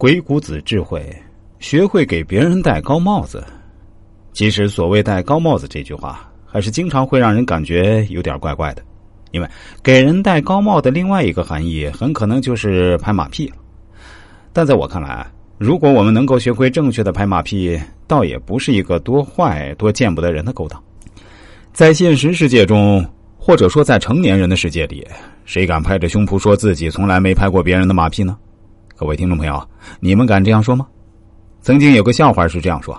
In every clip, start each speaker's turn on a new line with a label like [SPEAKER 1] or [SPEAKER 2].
[SPEAKER 1] 鬼谷子智慧，学会给别人戴高帽子。其实，所谓“戴高帽子”这句话，还是经常会让人感觉有点怪怪的。因为给人戴高帽的另外一个含义，很可能就是拍马屁了。但在我看来，如果我们能够学会正确的拍马屁，倒也不是一个多坏、多见不得人的勾当。在现实世界中，或者说在成年人的世界里，谁敢拍着胸脯说自己从来没拍过别人的马屁呢？各位听众朋友，你们敢这样说吗？曾经有个笑话是这样说：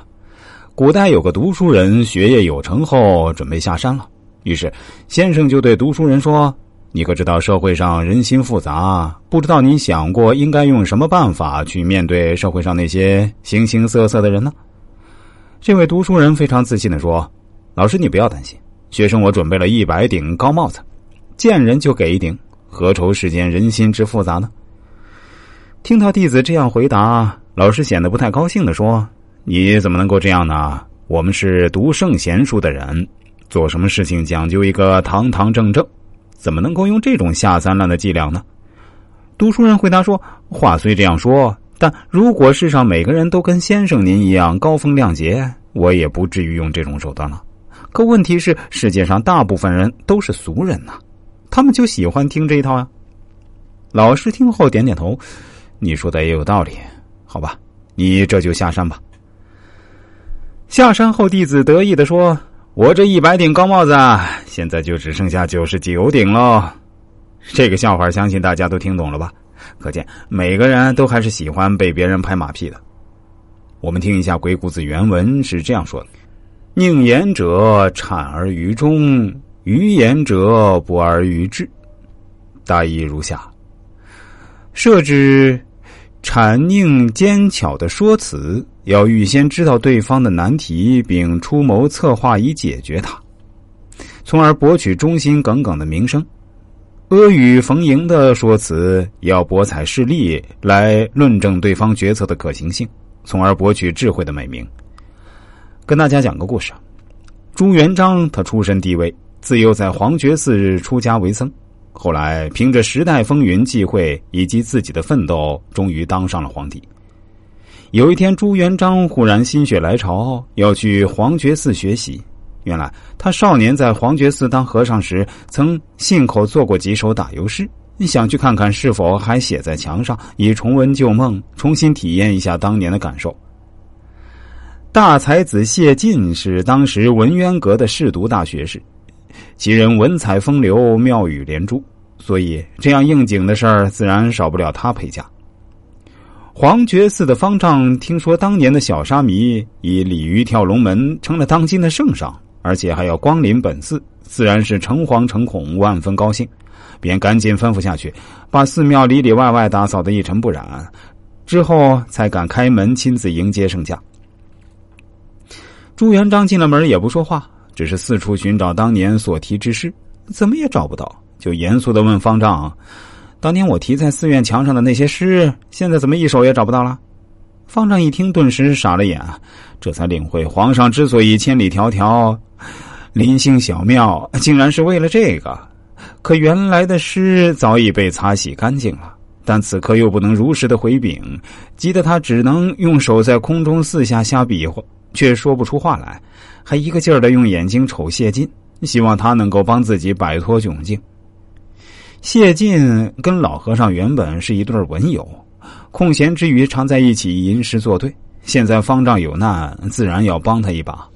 [SPEAKER 1] 古代有个读书人，学业有成后，准备下山了。于是先生就对读书人说：“你可知道社会上人心复杂？不知道你想过应该用什么办法去面对社会上那些形形色色的人呢？”这位读书人非常自信的说：“老师，你不要担心，学生我准备了一百顶高帽子，见人就给一顶，何愁世间人心之复杂呢？”听到弟子这样回答，老师显得不太高兴的说：“你怎么能够这样呢？我们是读圣贤书的人。”做什么事情讲究一个堂堂正正，怎么能够用这种下三滥的伎俩呢？读书人回答说：“话虽这样说，但如果世上每个人都跟先生您一样高风亮节，我也不至于用这种手段了。可问题是，世界上大部分人都是俗人呐，他们就喜欢听这一套呀。”老师听后点点头：“你说的也有道理，好吧，你这就下山吧。”下山后，弟子得意的说。我这一百顶高帽子，现在就只剩下九十九顶了。这个笑话相信大家都听懂了吧？可见每个人都还是喜欢被别人拍马屁的。我们听一下鬼谷子原文是这样说的：“宁言者谄而于中，愚言者不而于智。”大意如下：设置谄佞奸巧的说辞。要预先知道对方的难题，并出谋策划以解决它，从而博取忠心耿耿的名声；阿谀逢迎的说辞要博采事例来论证对方决策的可行性，从而博取智慧的美名。跟大家讲个故事：朱元璋他出身低微，自幼在黄觉寺出家为僧，后来凭着时代风云际会以及自己的奋斗，终于当上了皇帝。有一天，朱元璋忽然心血来潮，要去黄觉寺学习。原来，他少年在黄觉寺当和尚时，曾信口做过几首打油诗，想去看看是否还写在墙上，以重温旧梦，重新体验一下当年的感受。大才子谢晋是当时文渊阁的侍读大学士，其人文采风流，妙语连珠，所以这样应景的事儿，自然少不了他陪嫁。黄觉寺的方丈听说当年的小沙弥以鲤鱼跳龙门成了当今的圣上，而且还要光临本寺，自然是诚惶诚恐，万分高兴，便赶紧吩咐下去，把寺庙里里外外打扫的一尘不染，之后才敢开门亲自迎接圣驾。朱元璋进了门也不说话，只是四处寻找当年所题之诗，怎么也找不到，就严肃的问方丈。当年我题在寺院墙上的那些诗，现在怎么一首也找不到了？方丈一听，顿时傻了眼，这才领会皇上之所以千里迢迢临幸小庙，竟然是为了这个。可原来的诗早已被擦洗干净了，但此刻又不能如实的回禀，急得他只能用手在空中四下瞎比划，却说不出话来，还一个劲儿的用眼睛瞅谢晋，希望他能够帮自己摆脱窘境。谢晋跟老和尚原本是一对文友，空闲之余常在一起吟诗作对。现在方丈有难，自然要帮他一把。